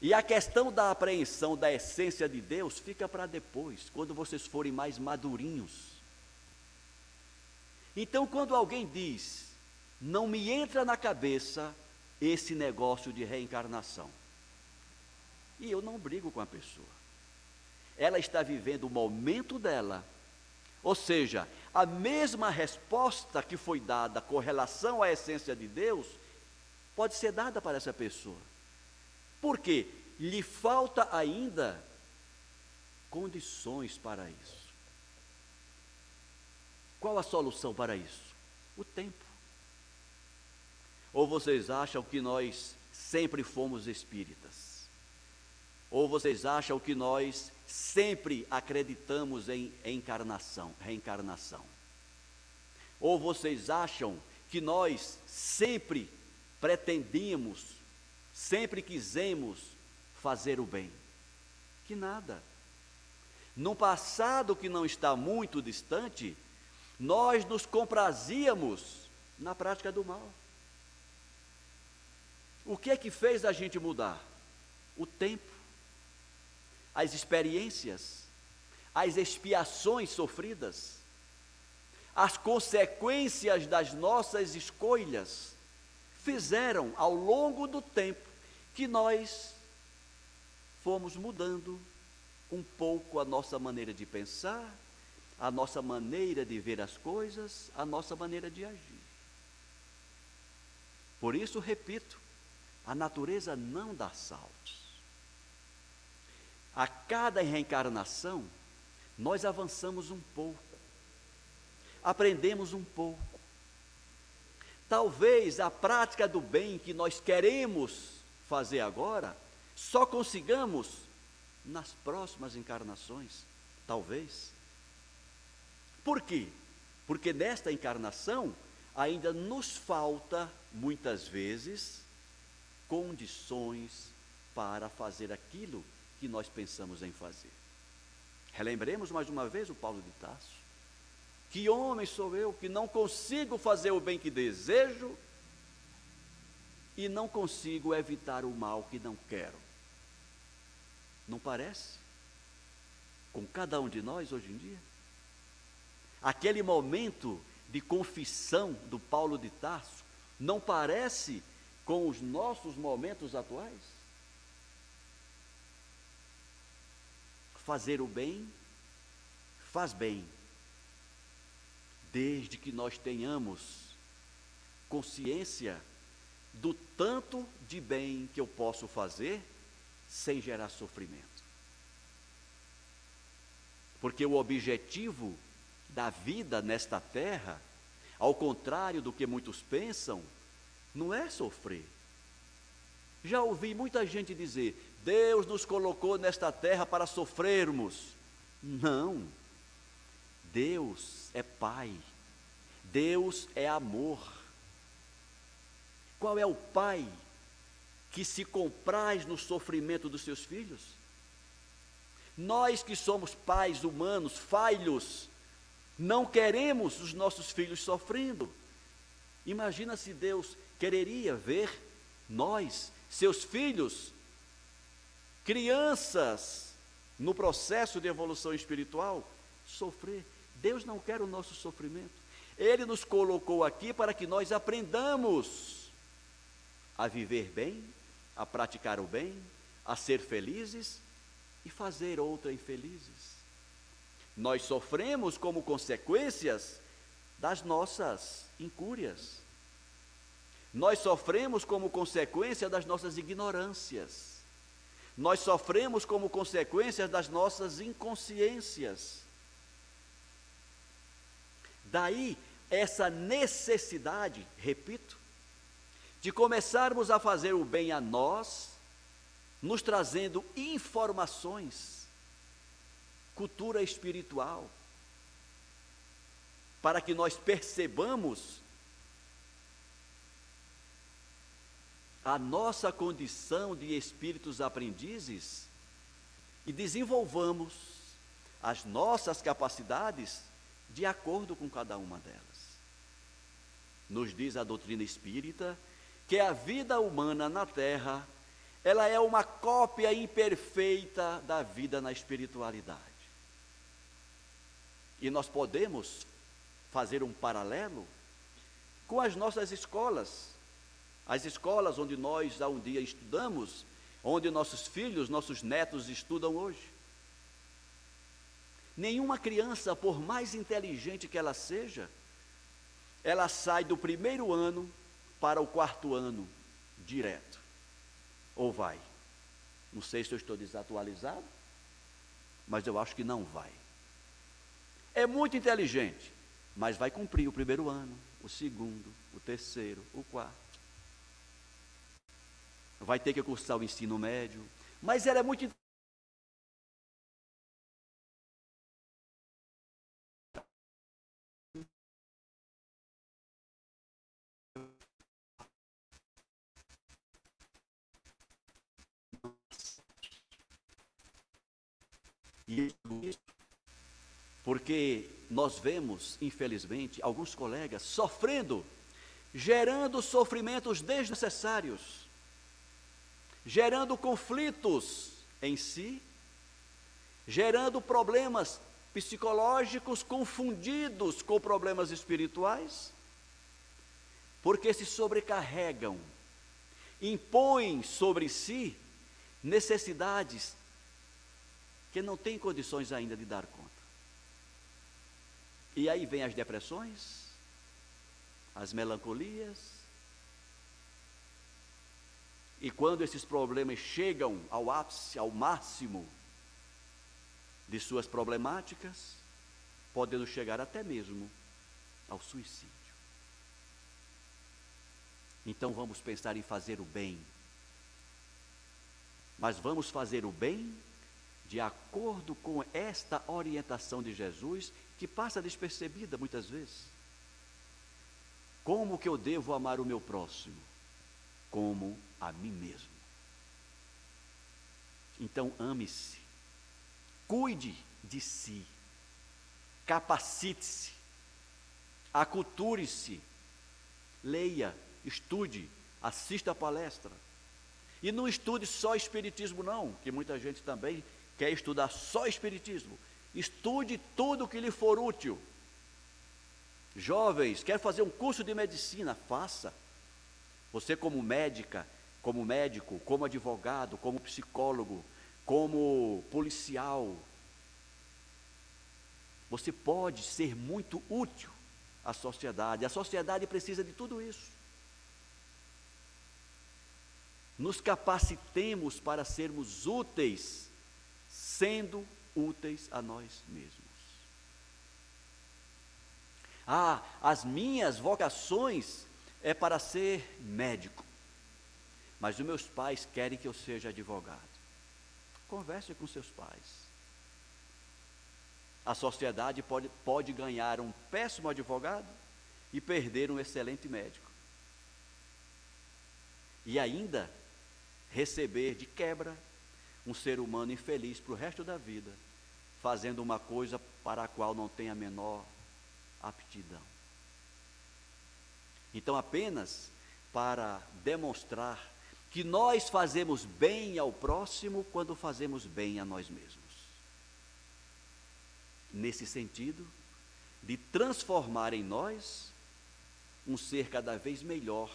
Speaker 5: E a questão da apreensão da essência de Deus fica para depois, quando vocês forem mais madurinhos. Então, quando alguém diz, não me entra na cabeça esse negócio de reencarnação, e eu não brigo com a pessoa, ela está vivendo o momento dela, ou seja, a mesma resposta que foi dada com relação à essência de Deus, pode ser dada para essa pessoa. Por quê? Lhe falta ainda condições para isso. Qual a solução para isso? O tempo. Ou vocês acham que nós sempre fomos espíritas? Ou vocês acham que nós sempre acreditamos em encarnação, reencarnação? Ou vocês acham que nós sempre pretendíamos, sempre quisemos fazer o bem? Que nada. No passado que não está muito distante, nós nos comprazíamos na prática do mal. O que é que fez a gente mudar? O tempo as experiências, as expiações sofridas, as consequências das nossas escolhas, fizeram ao longo do tempo que nós fomos mudando um pouco a nossa maneira de pensar, a nossa maneira de ver as coisas, a nossa maneira de agir. Por isso, repito, a natureza não dá saltos. A cada reencarnação, nós avançamos um pouco, aprendemos um pouco. Talvez a prática do bem que nós queremos fazer agora, só consigamos nas próximas encarnações, talvez. Por quê? Porque nesta encarnação ainda nos falta, muitas vezes, condições para fazer aquilo que nós pensamos em fazer. Relembremos mais uma vez o Paulo de Tarso. Que homem sou eu que não consigo fazer o bem que desejo e não consigo evitar o mal que não quero? Não parece? Com cada um de nós hoje em dia? Aquele momento de confissão do Paulo de Tarso não parece com os nossos momentos atuais? Fazer o bem, faz bem, desde que nós tenhamos consciência do tanto de bem que eu posso fazer sem gerar sofrimento. Porque o objetivo da vida nesta terra, ao contrário do que muitos pensam, não é sofrer. Já ouvi muita gente dizer: Deus nos colocou nesta terra para sofrermos. Não. Deus é Pai. Deus é amor. Qual é o pai que se compraz no sofrimento dos seus filhos? Nós que somos pais humanos, falhos, não queremos os nossos filhos sofrendo. Imagina se Deus quereria ver nós, seus filhos, crianças, no processo de evolução espiritual, sofrer. Deus não quer o nosso sofrimento. Ele nos colocou aqui para que nós aprendamos a viver bem, a praticar o bem, a ser felizes e fazer outra infelizes. Nós sofremos como consequências das nossas incúrias. Nós sofremos como consequência das nossas ignorâncias. Nós sofremos como consequência das nossas inconsciências. Daí essa necessidade, repito, de começarmos a fazer o bem a nós, nos trazendo informações, cultura espiritual, para que nós percebamos a nossa condição de espíritos aprendizes e desenvolvamos as nossas capacidades de acordo com cada uma delas. Nos diz a doutrina espírita que a vida humana na Terra, ela é uma cópia imperfeita da vida na espiritualidade. E nós podemos fazer um paralelo com as nossas escolas, as escolas onde nós há um dia estudamos, onde nossos filhos, nossos netos estudam hoje. Nenhuma criança, por mais inteligente que ela seja, ela sai do primeiro ano para o quarto ano direto. Ou vai? Não sei se eu estou desatualizado, mas eu acho que não vai. É muito inteligente, mas vai cumprir o primeiro ano, o segundo, o terceiro, o quarto. Vai ter que cursar o ensino médio, mas ela é muito E porque nós vemos, infelizmente, alguns colegas sofrendo, gerando sofrimentos desnecessários, gerando conflitos em si, gerando problemas psicológicos confundidos com problemas espirituais, porque se sobrecarregam, impõem sobre si necessidades que não tem condições ainda de dar conta. E aí vem as depressões, as melancolias. E quando esses problemas chegam ao ápice, ao máximo de suas problemáticas, podendo chegar até mesmo ao suicídio. Então vamos pensar em fazer o bem. Mas vamos fazer o bem de acordo com esta orientação de Jesus, que passa despercebida muitas vezes. Como que eu devo amar o meu próximo? Como a mim mesmo. Então ame-se, cuide de si, capacite-se, aculture-se, leia, estude, assista a palestra. E não estude só Espiritismo, não, que muita gente também quer estudar só Espiritismo, estude tudo que lhe for útil. Jovens, quer fazer um curso de medicina? Faça. Você, como médica, como médico, como advogado, como psicólogo, como policial, você pode ser muito útil à sociedade. A sociedade precisa de tudo isso. Nos capacitemos para sermos úteis sendo úteis a nós mesmos. Ah, as minhas vocações é para ser médico, mas os meus pais querem que eu seja advogado. Converse com seus pais. A sociedade pode, pode ganhar um péssimo advogado e perder um excelente médico. E ainda receber de quebra um ser humano infeliz para o resto da vida, fazendo uma coisa para a qual não tem a menor aptidão. Então, apenas para demonstrar que nós fazemos bem ao próximo quando fazemos bem a nós mesmos. Nesse sentido, de transformar em nós um ser cada vez melhor,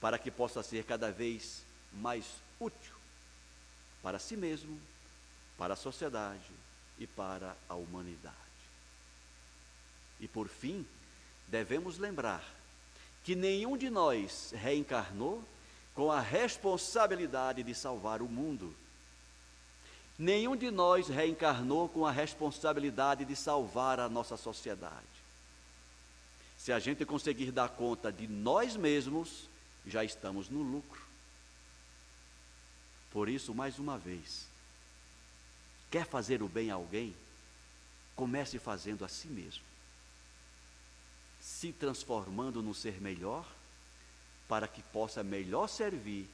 Speaker 5: para que possa ser cada vez mais útil para si mesmo, para a sociedade e para a humanidade. E por fim, devemos lembrar que nenhum de nós reencarnou com a responsabilidade de salvar o mundo. Nenhum de nós reencarnou com a responsabilidade de salvar a nossa sociedade. Se a gente conseguir dar conta de nós mesmos, já estamos no lucro. Por isso, mais uma vez, quer fazer o bem a alguém? Comece fazendo a si mesmo se transformando num ser melhor, para que possa melhor servir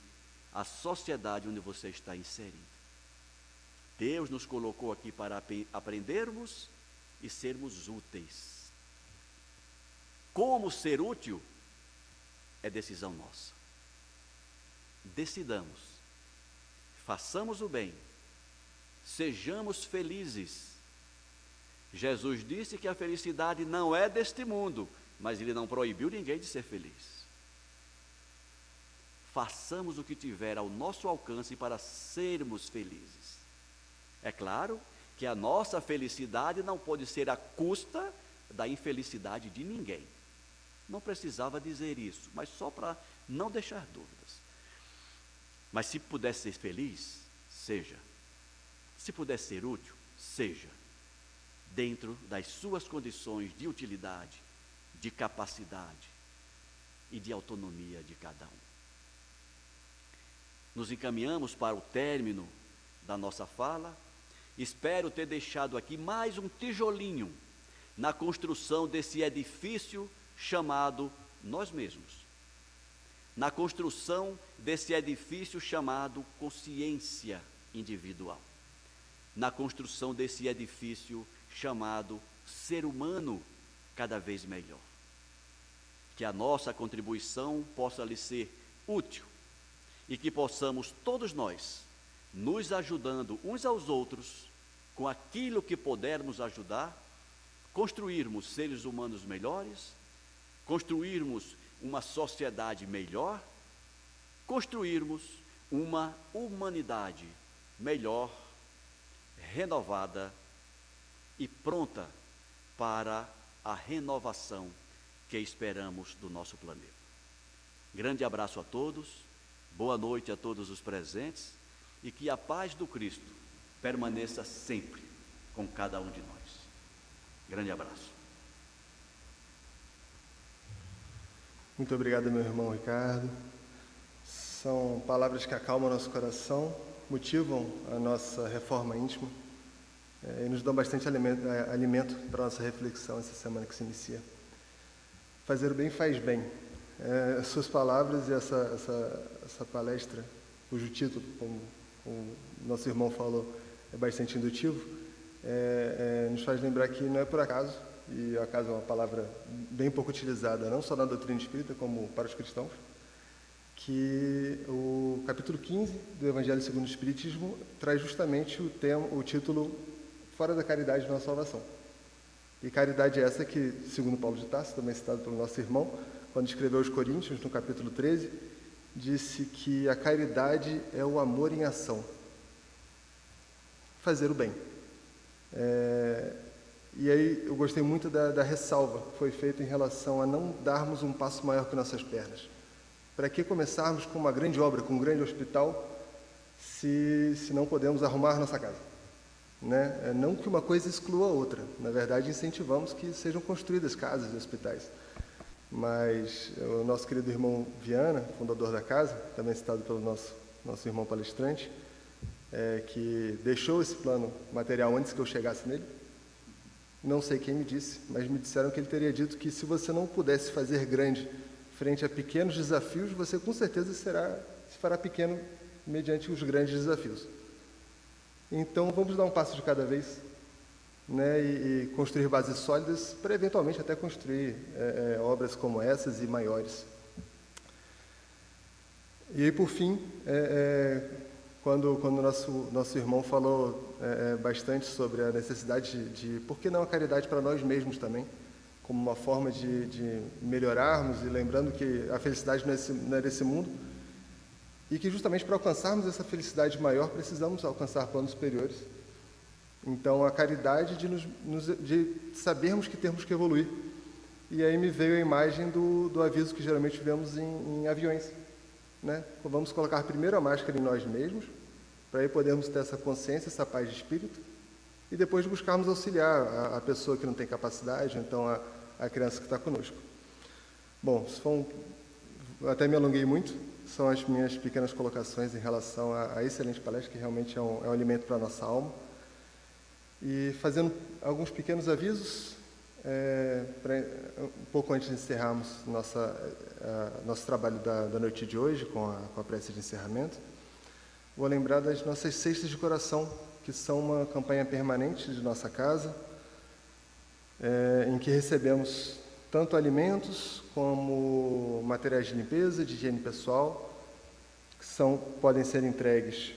Speaker 5: a sociedade onde você está inserido. Deus nos colocou aqui para aprendermos e sermos úteis. Como ser útil é decisão nossa. Decidamos, façamos o bem, sejamos felizes. Jesus disse que a felicidade não é deste mundo, mas ele não proibiu ninguém de ser feliz. Façamos o que tiver ao nosso alcance para sermos felizes. É claro que a nossa felicidade não pode ser à custa da infelicidade de ninguém. Não precisava dizer isso, mas só para não deixar dúvidas. Mas se puder ser feliz, seja. Se puder ser útil, seja. Dentro das suas condições de utilidade, de capacidade e de autonomia de cada um. Nos encaminhamos para o término da nossa fala. Espero ter deixado aqui mais um tijolinho na construção desse edifício chamado nós mesmos. Na construção desse edifício chamado consciência individual. Na construção desse edifício chamado ser humano cada vez melhor que a nossa contribuição possa lhe ser útil e que possamos todos nós, nos ajudando uns aos outros, com aquilo que pudermos ajudar, construirmos seres humanos melhores, construirmos uma sociedade melhor, construirmos uma humanidade melhor, renovada e pronta para a renovação que esperamos do nosso planeta. Grande abraço a todos, boa noite a todos os presentes e que a paz do Cristo permaneça sempre com cada um de nós. Grande abraço.
Speaker 1: Muito obrigado, meu irmão Ricardo. São palavras que acalmam nosso coração, motivam a nossa reforma íntima é, e nos dão bastante alimento, é, alimento para a nossa reflexão essa semana que se inicia. Fazer o bem faz bem. É, suas palavras e essa, essa, essa palestra, cujo título, como o nosso irmão falou, é bastante indutivo, é, é, nos faz lembrar que não é por acaso, e acaso é uma palavra bem pouco utilizada, não só na doutrina espírita, como para os cristãos, que o capítulo 15 do Evangelho segundo o Espiritismo traz justamente o, tema, o título Fora da Caridade na Salvação. E caridade é essa que, segundo Paulo de Tarso, também citado pelo nosso irmão, quando escreveu aos Coríntios, no capítulo 13, disse que a caridade é o amor em ação. Fazer o bem. É, e aí eu gostei muito da, da ressalva que foi feita em relação a não darmos um passo maior que nossas pernas. Para que começarmos com uma grande obra, com um grande hospital, se, se não podemos arrumar nossa casa? Né? É, não que uma coisa exclua a outra. Na verdade, incentivamos que sejam construídas casas e hospitais. Mas o nosso querido irmão Viana, fundador da casa, também citado pelo nosso, nosso irmão palestrante, é, que deixou esse plano material antes que eu chegasse nele. Não sei quem me disse, mas me disseram que ele teria dito que se você não pudesse fazer grande frente a pequenos desafios, você com certeza será, se fará pequeno mediante os grandes desafios. Então, vamos dar um passo de cada vez né, e, e construir bases sólidas para, eventualmente, até construir é, é, obras como essas e maiores. E aí, por fim, é, é quando quando nosso nosso irmão falou é, é, bastante sobre a necessidade de, de, por que não a caridade para nós mesmos também, como uma forma de, de melhorarmos e lembrando que a felicidade não é, não é desse mundo e que justamente para alcançarmos essa felicidade maior precisamos alcançar planos superiores. Então, a caridade de, nos, de sabermos que temos que evoluir. E aí me veio a imagem do, do aviso que geralmente vemos em, em aviões. Né? Vamos colocar primeiro a máscara em nós mesmos, para aí podermos ter essa consciência, essa paz de espírito, e depois buscarmos auxiliar a, a pessoa que não tem capacidade, então a, a criança que está conosco. Bom, um, até me alonguei muito, são as minhas pequenas colocações em relação à, à excelente palestra, que realmente é um, é um alimento para a nossa alma. E fazendo alguns pequenos avisos, é, pra, um pouco antes de encerrarmos nossa, nosso trabalho da, da, noite de hoje, com a, com a prece de encerramento, vou lembrar das nossas cestas de coração, que são uma campanha permanente de nossa casa, é, em que recebemos tanto alimentos como materiais de limpeza, de higiene pessoal, que são, podem ser entregues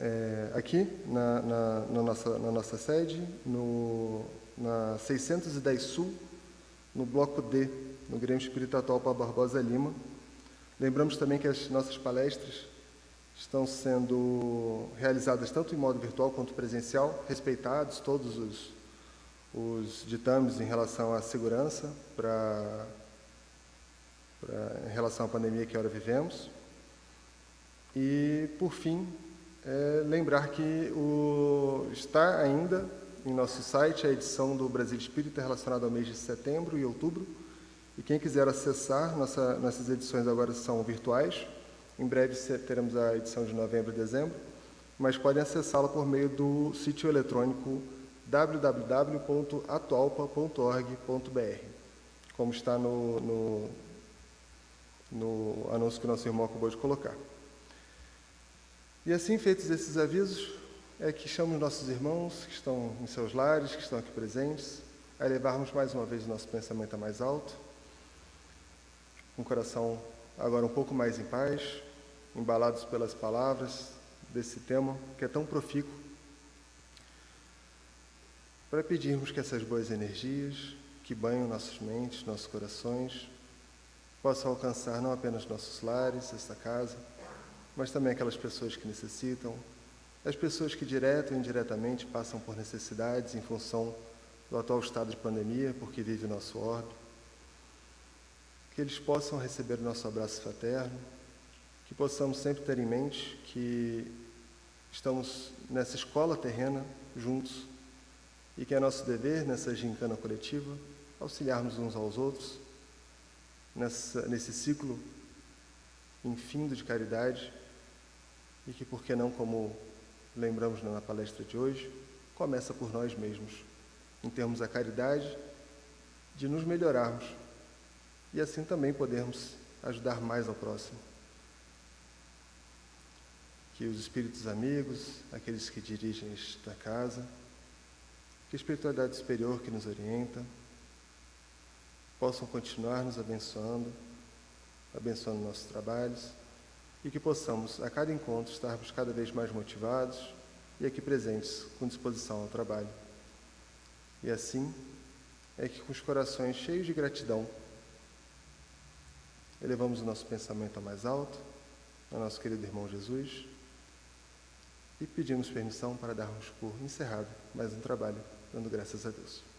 Speaker 1: é, aqui na, na, na, nossa, na nossa sede, no, na 610 Sul, no bloco D, no Grêmio Espírita para Barbosa Lima. Lembramos também que as nossas palestras estão sendo realizadas tanto em modo virtual quanto presencial, respeitados todos os, os ditames em relação à segurança em relação à pandemia que agora vivemos. E, por fim, é lembrar que o, está ainda em nosso site a edição do Brasil Espírita relacionada ao mês de setembro e outubro. E quem quiser acessar, nossa, nossas edições agora são virtuais. Em breve teremos a edição de novembro e dezembro, mas podem acessá-la por meio do sítio eletrônico www.atualpa.org.br, como está no, no, no anúncio que nosso irmão acabou de colocar. E assim, feitos esses avisos, é que chamamos nossos irmãos que estão em seus lares, que estão aqui presentes, a elevarmos mais uma vez o nosso pensamento a mais alto, um coração agora um pouco mais em paz, embalados pelas palavras desse tema que é tão profícuo, para pedirmos que essas boas energias que banham nossas mentes, nossos corações, possam alcançar não apenas nossos lares, esta casa, mas também aquelas pessoas que necessitam, as pessoas que direto ou indiretamente passam por necessidades em função do atual estado de pandemia, porque vive o nosso orbe, que eles possam receber o nosso abraço fraterno, que possamos sempre ter em mente que estamos nessa escola terrena juntos e que é nosso dever, nessa gincana coletiva, auxiliarmos uns aos outros nessa, nesse ciclo infindo de caridade e que, por que não, como lembramos na palestra de hoje, começa por nós mesmos, em termos da caridade, de nos melhorarmos e assim também podermos ajudar mais ao próximo. Que os espíritos amigos, aqueles que dirigem esta casa, que a espiritualidade superior que nos orienta, possam continuar nos abençoando, abençoando nossos trabalhos e que possamos, a cada encontro, estarmos cada vez mais motivados e aqui presentes com disposição ao trabalho. E assim é que, com os corações cheios de gratidão, elevamos o nosso pensamento a mais alto, ao nosso querido irmão Jesus, e pedimos permissão para darmos por encerrado mais um trabalho, dando graças a Deus.